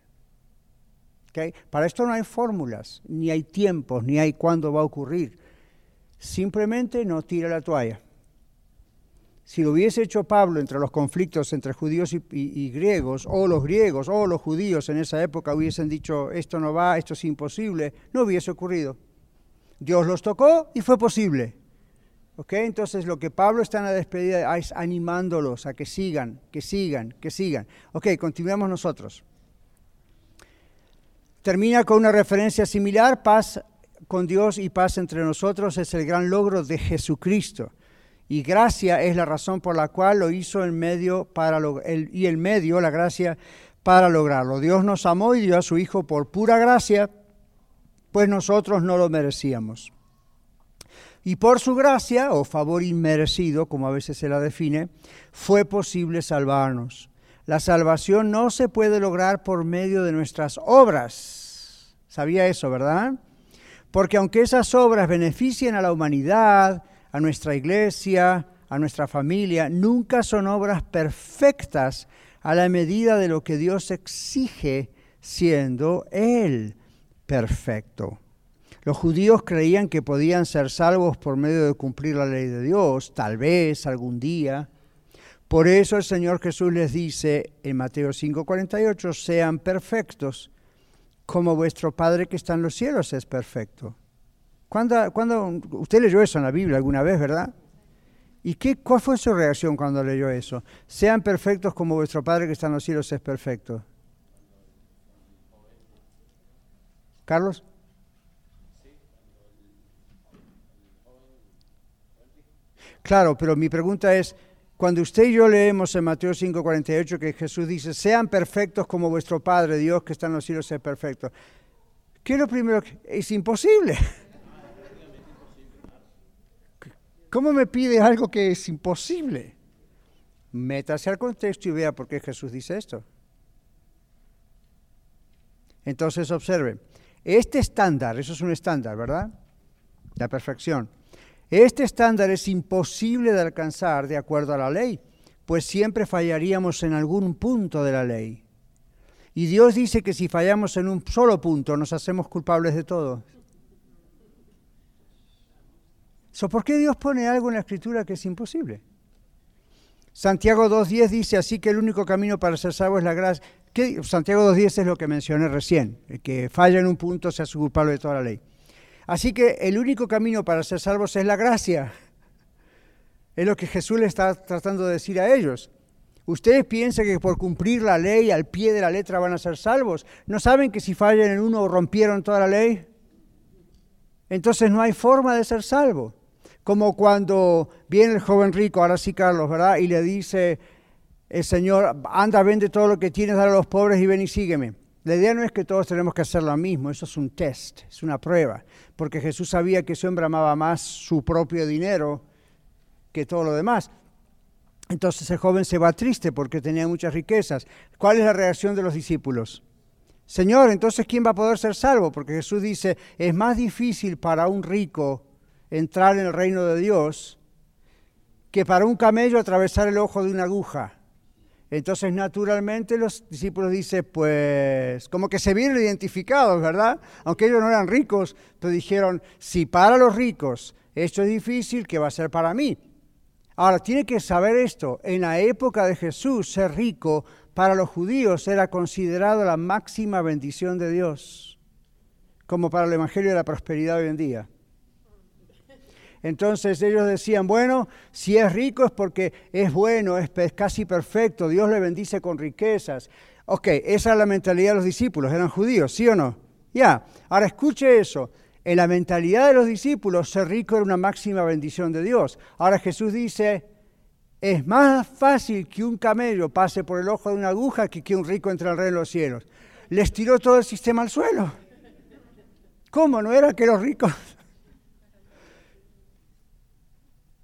¿Okay? Para esto no hay fórmulas, ni hay tiempos, ni hay cuándo va a ocurrir. simplemente no tira la toalla. Si lo hubiese hecho Pablo entre los conflictos entre judíos y, griegos, o los griegos o los judíos en esa época hubiesen dicho esto no va, esto es imposible, no hubiese ocurrido. Dios los tocó y fue posible. ¿Ok? Entonces lo que Pablo está en la despedida es animándolos a que sigan, que sigan, que sigan. Ok, continuemos nosotros. Termina con una referencia similar, paz con Dios y paz entre nosotros es el gran logro de Jesucristo. Y gracia es la razón por la cual lo hizo en medio para el, y el medio, la gracia para lograrlo. Dios nos amó y dio a su Hijo por pura gracia, pues nosotros no lo merecíamos. Y por su gracia, o favor inmerecido, como a veces se la define, fue posible salvarnos. La salvación no se puede lograr por medio de nuestras obras. ¿Sabía eso, verdad? Porque aunque esas obras beneficien a la humanidad, a nuestra iglesia, a nuestra familia, nunca son obras perfectas a la medida de lo que Dios exige siendo Él perfecto. Los judíos creían que podían ser salvos por medio de cumplir la ley de Dios, tal vez algún día, por eso el Señor Jesús les dice en Mateo 5:48, sean perfectos como vuestro Padre que está en los cielos es perfecto. ¿Cuándo, cuando, usted leyó eso en la Biblia alguna vez, verdad? ¿Y qué, cuál fue su reacción cuando leyó eso? Sean perfectos como vuestro Padre que está en los cielos es perfecto. Carlos. Claro, pero mi pregunta es, cuando usted y yo leemos en Mateo 5:48 que Jesús dice, sean perfectos como vuestro Padre Dios que está en los cielos es perfecto. ¿Qué es lo primero? Es imposible. ¿Cómo me pide algo que es imposible? Métase al contexto y vea por qué Jesús dice esto. Entonces observe, este estándar, eso es un estándar, ¿verdad? La perfección este estándar es imposible de alcanzar de acuerdo a la ley, pues siempre fallaríamos en algún punto de la ley. Y Dios dice que si fallamos en un solo punto nos hacemos culpables de todo. ¿Por qué Dios pone algo en la escritura que es imposible? Santiago 2.10 dice así que el único camino para ser salvo es la gracia. Santiago 2.10 es lo que mencioné recién, el que falla en un punto se hace culpable de toda la ley. Así que el único camino para ser salvos es la gracia. Es lo que Jesús le está tratando de decir a ellos. Ustedes piensan que por cumplir la ley al pie de la letra van a ser salvos. ¿No saben que si fallan en uno rompieron toda la ley? Entonces no hay forma de ser salvo. Como cuando viene el joven rico, ahora sí Carlos, ¿verdad? Y le dice, el Señor, anda, vende todo lo que tienes, dale a los pobres y ven y sígueme. La idea no es que todos tenemos que hacer lo mismo, eso es un test, es una prueba, porque Jesús sabía que ese hombre amaba más su propio dinero que todo lo demás. Entonces el joven se va triste porque tenía muchas riquezas. ¿Cuál es la reacción de los discípulos? Señor, entonces ¿quién va a poder ser salvo? Porque Jesús dice, es más difícil para un rico entrar en el reino de Dios que para un camello atravesar el ojo de una aguja. Entonces, naturalmente, los discípulos dicen, pues, como que se vieron identificados, ¿verdad? Aunque ellos no eran ricos, pero dijeron, si para los ricos esto es difícil, ¿qué va a ser para mí? Ahora, tiene que saber esto, en la época de Jesús, ser rico para los judíos era considerado la máxima bendición de Dios, como para el Evangelio de la Prosperidad hoy en día. Entonces ellos decían, bueno, si es rico es porque es bueno, es, casi perfecto, Dios le bendice con riquezas. Ok, esa es la mentalidad de los discípulos, eran judíos, ¿sí o no? Ya, ahora escuche eso. En la mentalidad de los discípulos, ser rico era una máxima bendición de Dios. Ahora Jesús dice, es más fácil que un camello pase por el ojo de una aguja que que un rico entre al reino de los cielos. Les tiró todo el sistema al suelo. ¿Cómo? ¿No era que los ricos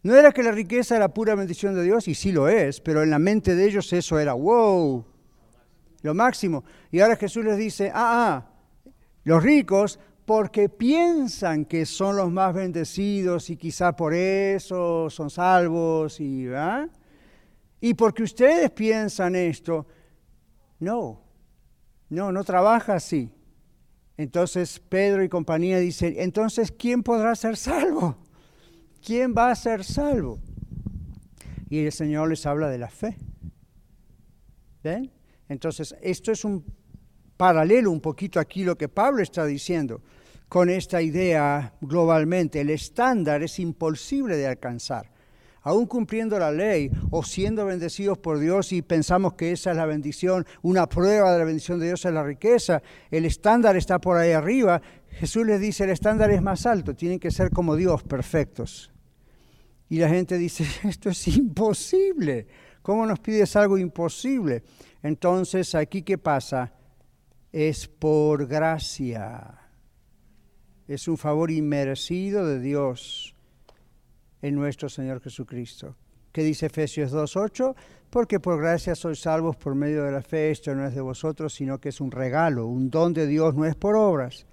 No era que la riqueza era pura bendición de Dios, y sí lo es, pero en la mente de ellos eso era, wow, lo máximo. Y ahora Jesús les dice, ah, ah, los ricos, porque piensan que son los más bendecidos y quizá por eso son salvos, y, ¿ah? y porque ustedes piensan esto, no, no, no trabaja así. Entonces Pedro y compañía dicen, entonces, ¿quién podrá ser salvo? ¿Quién va a ser salvo? Y el Señor les habla de la fe. ¿Ven? Entonces, esto es un paralelo un poquito aquí lo que Pablo está diciendo con esta idea globalmente. El estándar es imposible de alcanzar. Aún cumpliendo la ley o siendo bendecidos por Dios y pensamos que esa es la bendición, una prueba de la bendición de Dios es la riqueza, el estándar está por ahí arriba. Jesús les dice, el estándar es más alto, tienen que ser como Dios, perfectos. Y la gente dice, *laughs* esto es imposible. ¿Cómo nos pides algo imposible? Entonces, aquí qué pasa? Es por gracia. Es un favor inmerecido de Dios en nuestro Señor Jesucristo. ¿Qué dice Efesios 2.8? Porque por gracia sois salvos por medio de la fe, esto no es de vosotros, sino que es un regalo, un don de Dios, no es por obras,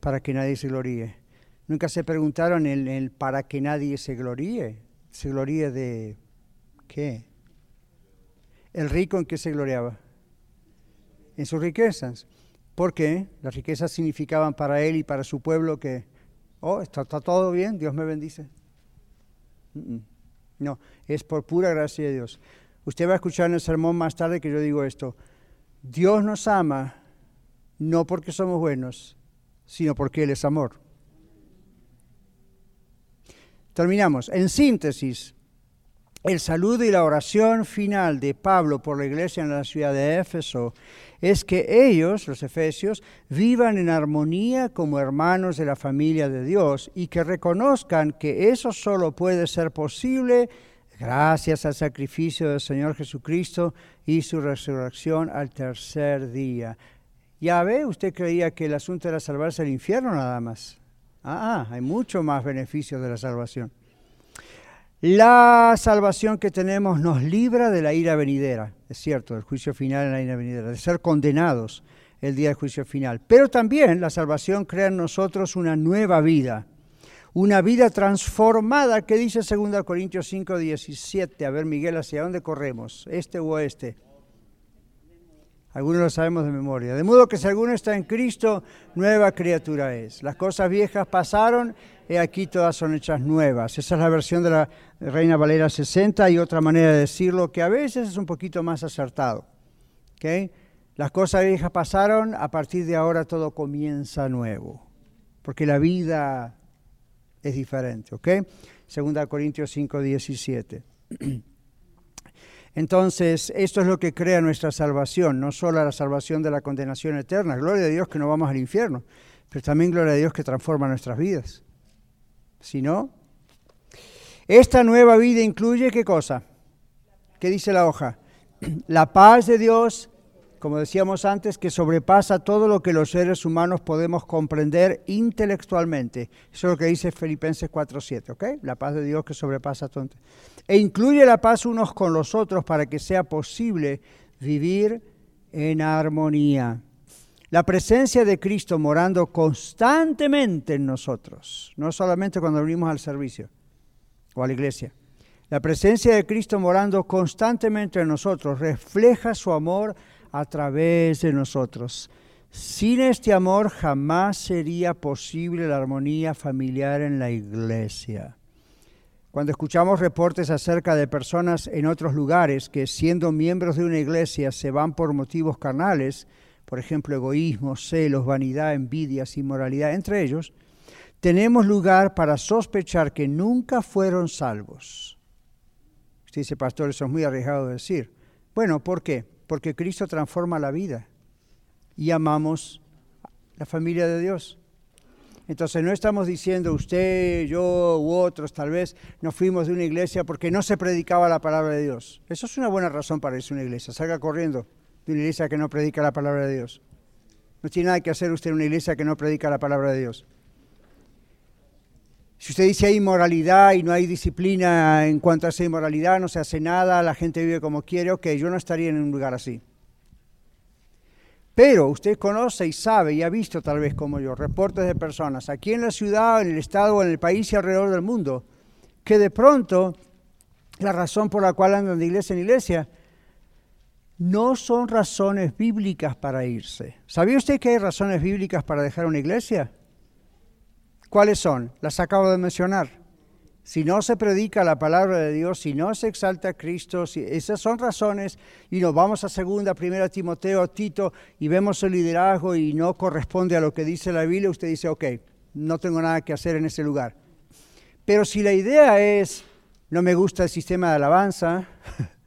para que nadie se gloríe. Nunca se preguntaron el, el para que nadie se gloríe. ¿Se gloríe de qué? ¿El rico en qué se gloriaba? En sus riquezas. ¿Por qué? Las riquezas significaban para él y para su pueblo que, oh, está, está todo bien, Dios me bendice. No, es por pura gracia de Dios. Usted va a escuchar en el sermón más tarde que yo digo esto. Dios nos ama no porque somos buenos, sino porque Él es amor. Terminamos. En síntesis, el saludo y la oración final de Pablo por la iglesia en la ciudad de Éfeso es que ellos, los efesios, vivan en armonía como hermanos de la familia de Dios y que reconozcan que eso solo puede ser posible gracias al sacrificio del Señor Jesucristo y su resurrección al tercer día. Ya ve, usted creía que el asunto era salvarse del infierno nada más. Ah, ah hay mucho más beneficio de la salvación. La salvación que tenemos nos libra de la ira venidera, es cierto, del juicio final en la ira venidera, de ser condenados el día del juicio final. Pero también la salvación crea en nosotros una nueva vida, una vida transformada que dice 2 Corintios 5, 17. A ver, Miguel, ¿hacia dónde corremos? ¿Este o oeste? Algunos lo sabemos de memoria. De modo que si alguno está en Cristo, nueva criatura es. Las cosas viejas pasaron y aquí todas son hechas nuevas. Esa es la versión de la Reina Valera 60 y otra manera de decirlo que a veces es un poquito más acertado. ¿Okay? Las cosas viejas pasaron, a partir de ahora todo comienza nuevo, porque la vida es diferente. ¿ok? Segunda Corintios 5, 17. *clears throat* Entonces, esto es lo que crea nuestra salvación, no solo la salvación de la condenación eterna, gloria a Dios que no vamos al infierno, pero también gloria a Dios que transforma nuestras vidas. Si no, esta nueva vida incluye qué cosa? ¿Qué dice la hoja? *clears throat* La paz de Dios, como decíamos antes, que sobrepasa todo lo que los seres humanos podemos comprender intelectualmente. Eso es lo que dice Filipenses 4.7, ¿ok? La paz de Dios que sobrepasa todo. E incluye la paz unos con los otros para que sea posible vivir en armonía. La presencia de Cristo morando constantemente en nosotros, no solamente cuando venimos al servicio o a la iglesia. La presencia de Cristo morando constantemente en nosotros refleja su amor a través de nosotros. Sin este amor jamás sería posible la armonía familiar en la iglesia. Cuando escuchamos reportes acerca de personas en otros lugares que siendo miembros de una iglesia se van por motivos carnales, por ejemplo, egoísmo, celos, vanidad, envidias, inmoralidad, entre ellos, tenemos lugar para sospechar que nunca fueron salvos. Usted dice, pastor, eso es muy arriesgado de decir. Bueno, ¿por qué? Porque Cristo transforma la vida y amamos la familia de Dios. Entonces no estamos diciendo usted, yo u otros, tal vez nos fuimos de una iglesia porque no se predicaba la palabra de Dios. Eso es una buena razón para irse a una iglesia. Salga corriendo de una iglesia que no predica la palabra de Dios. No tiene nada que hacer usted en una iglesia que no predica la palabra de Dios. Si usted dice hay inmoralidad y no hay disciplina en cuanto a esa inmoralidad, no se hace nada, la gente vive como quiere, ok, yo no estaría en un lugar así. Pero usted conoce y sabe y ha visto tal vez como yo reportes de personas aquí en la ciudad, en el estado, en el país y alrededor del mundo, que de pronto la razón por la cual andan de iglesia en iglesia no son razones bíblicas para irse. ¿Sabía usted que hay razones bíblicas para dejar una iglesia? ¿Cuáles son? Las acabo de mencionar. si no se predica la palabra de Dios, si no se exalta a Cristo, si, esas son razones, y nos vamos a segunda, primera Timoteo, Tito, y vemos el liderazgo y no corresponde a lo que dice la Biblia, usted dice, ok, no tengo nada que hacer en ese lugar. Pero si la idea es, no me gusta el sistema de alabanza, *laughs*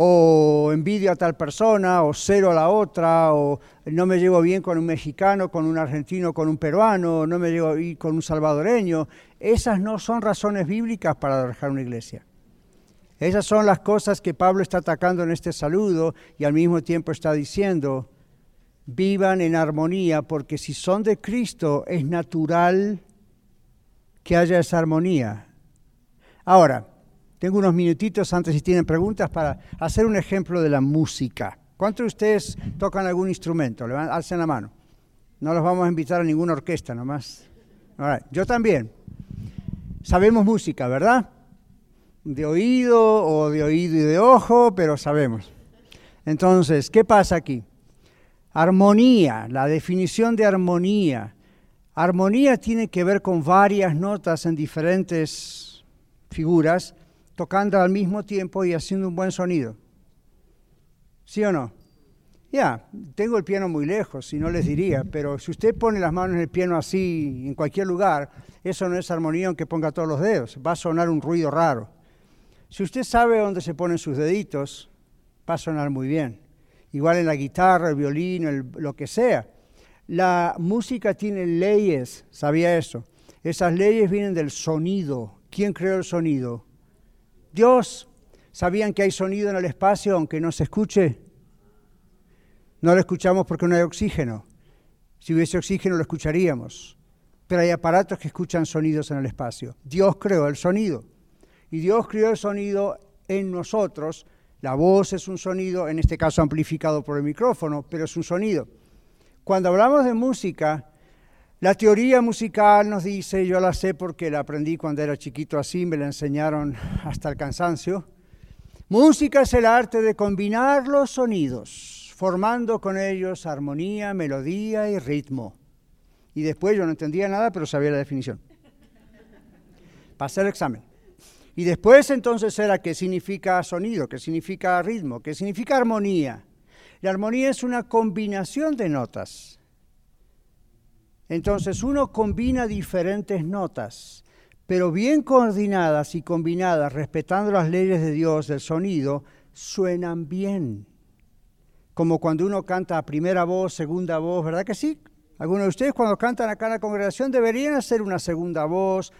o envidio a tal persona, o cero a la otra, o no me llevo bien con un mexicano, con un argentino, con un peruano, no me llevo bien con un salvadoreño. Esas no son razones bíblicas para dejar una iglesia. Esas son las cosas que Pablo está atacando en este saludo y al mismo tiempo está diciendo, vivan en armonía, porque si son de Cristo es natural que haya esa armonía. Ahora, tengo unos minutitos antes si tienen preguntas para hacer un ejemplo de la música. ¿Cuántos de ustedes tocan algún instrumento? Alcen la mano. No los vamos a invitar a ninguna orquesta nomás. Yo también. Sabemos música, ¿verdad? De oído o de oído y de ojo, pero sabemos. Entonces, ¿qué pasa aquí? Armonía, la definición de armonía. Armonía tiene que ver con varias notas en diferentes figuras tocando al mismo tiempo y haciendo un buen sonido. ¿Sí o no? Ya, tengo el piano muy lejos, si no les diría, *laughs* pero si usted pone las manos en el piano así, en cualquier lugar, eso no es armonía aunque ponga todos los dedos, va a sonar un ruido raro. Si usted sabe dónde se ponen sus deditos, va a sonar muy bien. Igual en la guitarra, el violín, lo que sea. La música tiene leyes, ¿sabía eso? Esas leyes vienen del sonido. ¿Quién creó el sonido? Dios, ¿sabían que hay sonido en el espacio aunque no se escuche? No lo escuchamos porque no hay oxígeno. Si hubiese oxígeno lo escucharíamos. Pero hay aparatos que escuchan sonidos en el espacio. Dios creó el sonido. Y Dios creó el sonido en nosotros. La voz es un sonido, en este caso amplificado por el micrófono, pero es un sonido. Cuando hablamos de música, la teoría musical nos dice, yo la sé porque la aprendí cuando era chiquito así, me la enseñaron hasta el cansancio. Música es el arte de combinar los sonidos, formando con ellos armonía, melodía y ritmo. Y después yo no entendía nada, pero sabía la definición. Pasé el examen. Y después entonces era qué significa sonido, qué significa ritmo, qué significa armonía. La armonía es una combinación de notas entonces uno combina diferentes notas, pero bien coordinadas y combinadas, respetando las leyes de Dios del sonido, suenan bien. Como cuando uno canta a primera voz, segunda voz, ¿verdad que sí? Algunos de ustedes cuando cantan acá en la congregación deberían hacer una segunda voz,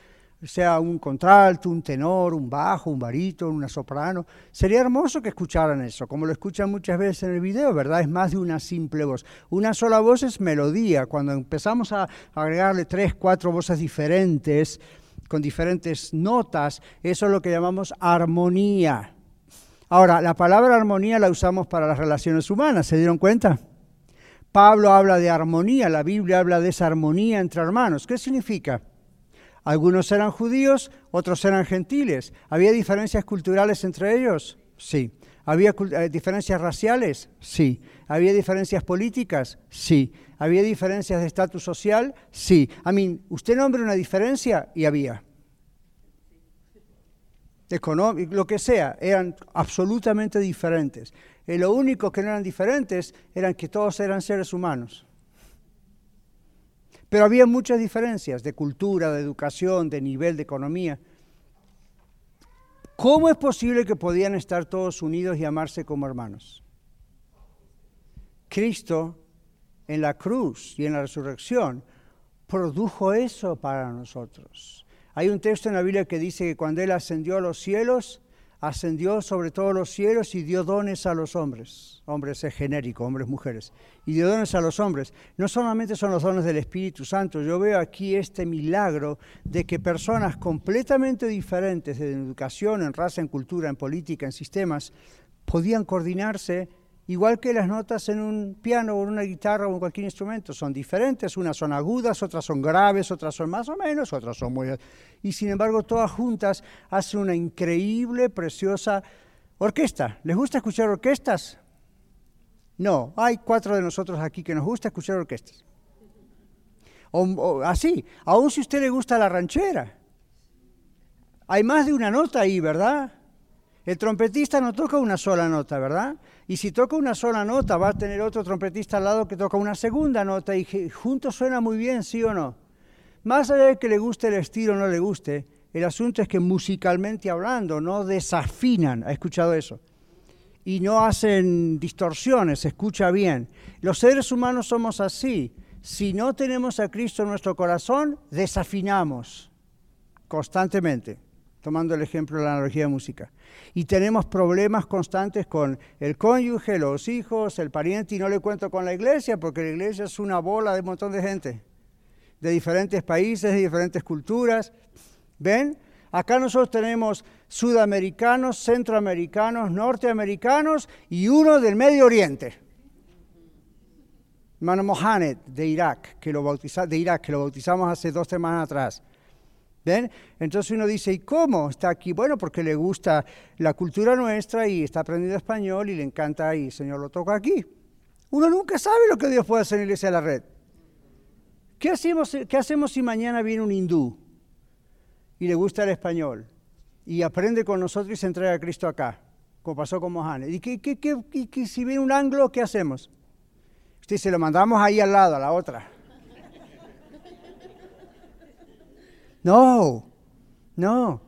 sea un contralto, un tenor, un bajo, un barito, una soprano. Sería hermoso que escucharan eso, como lo escuchan muchas veces en el video, ¿verdad? Es más de una simple voz. Una sola voz es melodía. Cuando empezamos a agregarle tres, cuatro voces diferentes, con diferentes notas, eso es lo que llamamos armonía. Ahora, la palabra armonía la usamos para las relaciones humanas, ¿se dieron cuenta? Pablo habla de armonía, la Biblia habla de esa armonía entre hermanos. ¿Qué significa? Algunos eran judíos, otros eran gentiles. ¿Había diferencias culturales entre ellos? Sí. ¿Había eh, diferencias raciales? Sí. ¿Había diferencias políticas? Sí. ¿Había diferencias de estatus social? Sí. A mí, usted nombra una diferencia y había. Económico, lo que sea, eran absolutamente diferentes. Y lo único que no eran diferentes eran que todos eran seres humanos. Pero había muchas diferencias de cultura, de educación, de nivel, de economía. ¿Cómo es posible que podían estar todos unidos y amarse como hermanos? Cristo en la cruz y en la resurrección produjo eso para nosotros. Hay un texto en la Biblia que dice que cuando Él ascendió a los cielos, ascendió sobre todos los cielos y dio dones a los hombres. Hombres es genérico, hombres, mujeres. Y dio dones a los hombres. No solamente son los dones del Espíritu Santo, yo veo aquí este milagro de que personas completamente diferentes en educación, en raza, en cultura, en política, en sistemas, podían coordinarse igual que las notas en un piano o en una guitarra o en cualquier instrumento, son diferentes, unas son agudas, otras son graves, otras son más o menos, otras son muy... Y sin embargo, todas juntas hacen una increíble, preciosa orquesta. ¿Les gusta escuchar orquestas? No, hay cuatro de nosotros aquí que nos gusta escuchar orquestas. Así, aun si a usted le gusta la ranchera, Hay más de una nota ahí, ¿verdad? El trompetista no toca una sola nota, ¿verdad? Y si toca una sola nota, va a tener otro trompetista al lado que toca una segunda nota y juntos suena muy bien, ¿sí o no? Más allá de que le guste el estilo o no le guste, el asunto es que musicalmente hablando no desafinan, ¿ha escuchado eso? Y no hacen distorsiones, escucha bien. Los seres humanos somos así. Si no tenemos a Cristo en nuestro corazón, desafinamos constantemente tomando el ejemplo de la analogía de música. Y tenemos problemas constantes con el cónyuge, los hijos, el pariente, y no le cuento con la iglesia, porque la iglesia es una bola de un montón de gente, de diferentes países, de diferentes culturas. ¿Ven? Acá nosotros tenemos sudamericanos, centroamericanos, norteamericanos y uno del Medio Oriente. Hermano Mohamed de Irak, que lo de Irak, que lo bautizamos hace dos semanas atrás. Entonces uno dice, ¿y cómo está aquí? Bueno, porque le gusta la cultura nuestra y está aprendiendo español y le encanta y Señor lo toca aquí. Uno nunca sabe lo que Dios puede hacer en la iglesia de la red. ¿Qué hacemos, ¿Qué hacemos si mañana viene un hindú y le gusta el español y aprende con nosotros y se entrega a Cristo acá, como pasó con Mohamed? ¿Y qué, qué, qué, si viene un anglo, qué hacemos? Usted se lo mandamos ahí al lado, a la otra. No, no.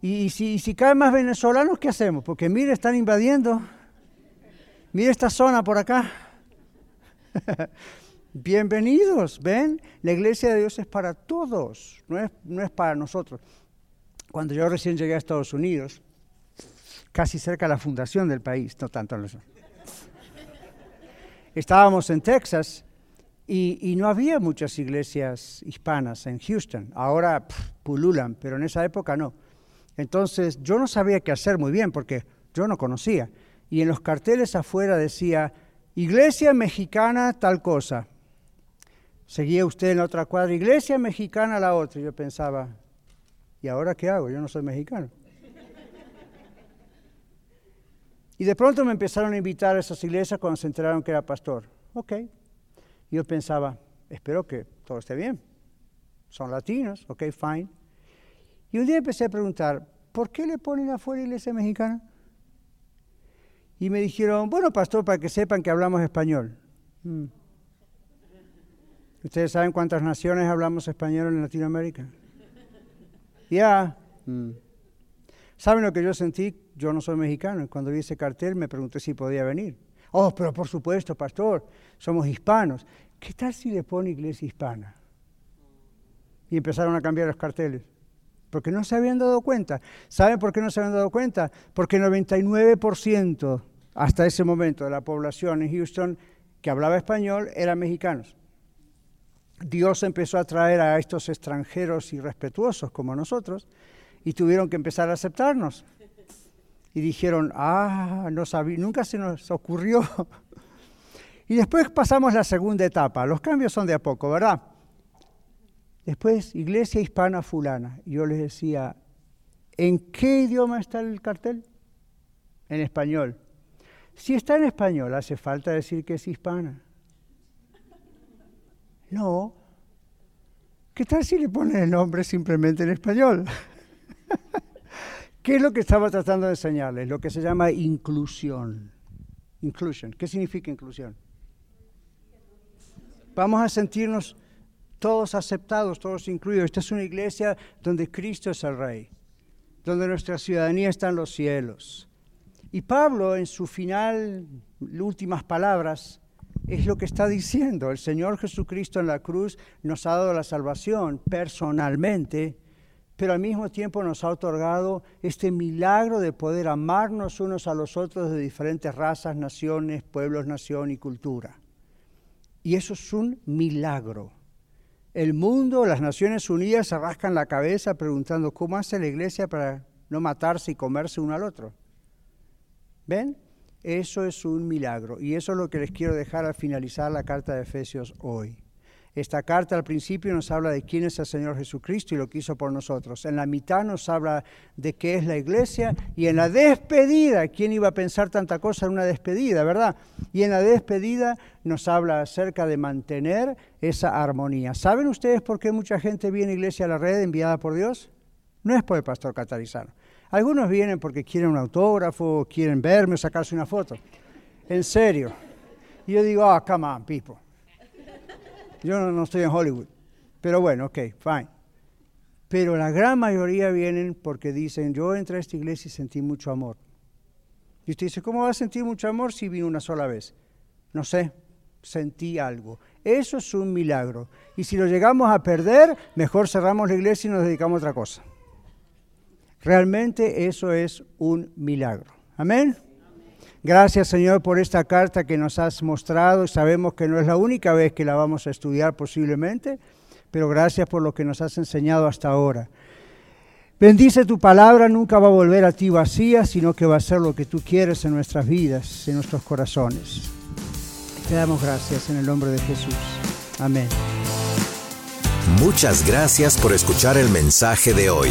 Y, si, caen más venezolanos, ¿qué hacemos? Porque mire, están invadiendo. Mire esta zona por acá. *laughs* Bienvenidos, ¿ven? La iglesia de Dios es para todos, no es, no es para nosotros. Cuando yo recién llegué a Estados Unidos, casi cerca de la fundación del país, no tanto en los... Estábamos en Texas y, no había muchas iglesias hispanas en Houston. Ahora pululan, pero en esa época no. Entonces yo no sabía qué hacer muy bien porque yo no conocía. Y en los carteles afuera decía, iglesia mexicana tal cosa. Seguía usted en la otra cuadra, iglesia mexicana la otra. Y yo pensaba, ¿y ahora qué hago? Yo no soy mexicano. Y de pronto me empezaron a invitar a esas iglesias cuando se enteraron que era pastor. Ok, yo pensaba, espero que todo esté bien. Son latinos, ok, fine. Y un día empecé a preguntar, ¿por qué le ponen afuera iglesia mexicana? Y me dijeron, bueno, pastor, para que sepan que hablamos español. Mm. ¿Ustedes saben cuántas naciones hablamos español en Latinoamérica? Ya. Mm. ¿Saben lo que yo sentí? Yo no soy mexicano. Y cuando vi ese cartel me pregunté si podía venir. Oh, pero por supuesto, pastor, somos hispanos. ¿Qué tal si le pone iglesia hispana? Y empezaron a cambiar los carteles. Porque no se habían dado cuenta. ¿Saben por qué no se habían dado cuenta? Porque el 99% hasta ese momento de la población en Houston que hablaba español eran mexicanos. Dios empezó a traer a estos extranjeros irrespetuosos como nosotros y tuvieron que empezar a aceptarnos y dijeron, ah, no sabía, nunca se nos ocurrió. *laughs* y después pasamos la segunda etapa. Los cambios son de a poco, ¿verdad? Después, Iglesia Hispana Fulana. Yo les decía, ¿en qué idioma está el cartel? En español. Si está en español, hace falta decir que es hispana. *laughs* No. ¿Qué tal si le ponen el nombre simplemente en español? *laughs* ¿Qué es lo que estaba tratando de enseñarles? Lo que se llama inclusión. Inclusion. ¿Qué significa inclusión? Vamos a sentirnos todos aceptados, todos incluidos. Esta es una iglesia donde Cristo es el Rey, donde nuestra ciudadanía está en los cielos. Y Pablo, en su final, últimas palabras, es lo que está diciendo. El Señor Jesucristo en la cruz nos ha dado la salvación personalmente pero al mismo tiempo nos ha otorgado este milagro de poder amarnos unos a los otros de diferentes razas, naciones, pueblos, nación y cultura. Y eso es un milagro. El mundo, las Naciones Unidas se rascan la cabeza preguntando cómo hace la iglesia para no matarse y comerse uno al otro. ¿Ven? Eso es un milagro. Y eso es lo que les quiero dejar al finalizar la carta de Efesios hoy. Esta carta al principio nos habla de quién es el Señor Jesucristo y lo que hizo por nosotros. En la mitad nos habla de qué es la iglesia y en la despedida, ¿quién iba a pensar tanta cosa en una despedida, verdad? Y en la despedida nos habla acerca de mantener esa armonía. ¿Saben ustedes por qué mucha gente viene a Iglesia a la Red enviada por Dios? No es por el pastor catarizano. Algunos vienen porque quieren un autógrafo, quieren verme o sacarse una foto. En serio. Y yo digo, ah, come on, people. Yo no, estoy en Hollywood. Pero bueno, ok, fine. Pero la gran mayoría vienen porque dicen, yo entré a esta iglesia y sentí mucho amor. Y usted dice, ¿cómo va a sentir mucho amor si vino una sola vez? No sé, sentí algo. Eso es un milagro. Y si lo llegamos a perder, mejor cerramos la iglesia y nos dedicamos a otra cosa. Realmente eso es un milagro. Amén. Gracias Señor por esta carta que nos has mostrado. Sabemos que no es la única vez que la vamos a estudiar posiblemente, pero gracias por lo que nos has enseñado hasta ahora. Bendice tu palabra, nunca va a volver a ti vacía, sino que va a ser lo que tú quieres en nuestras vidas, en nuestros corazones. Te damos gracias en el nombre de Jesús. Amén. Muchas gracias por escuchar el mensaje de hoy.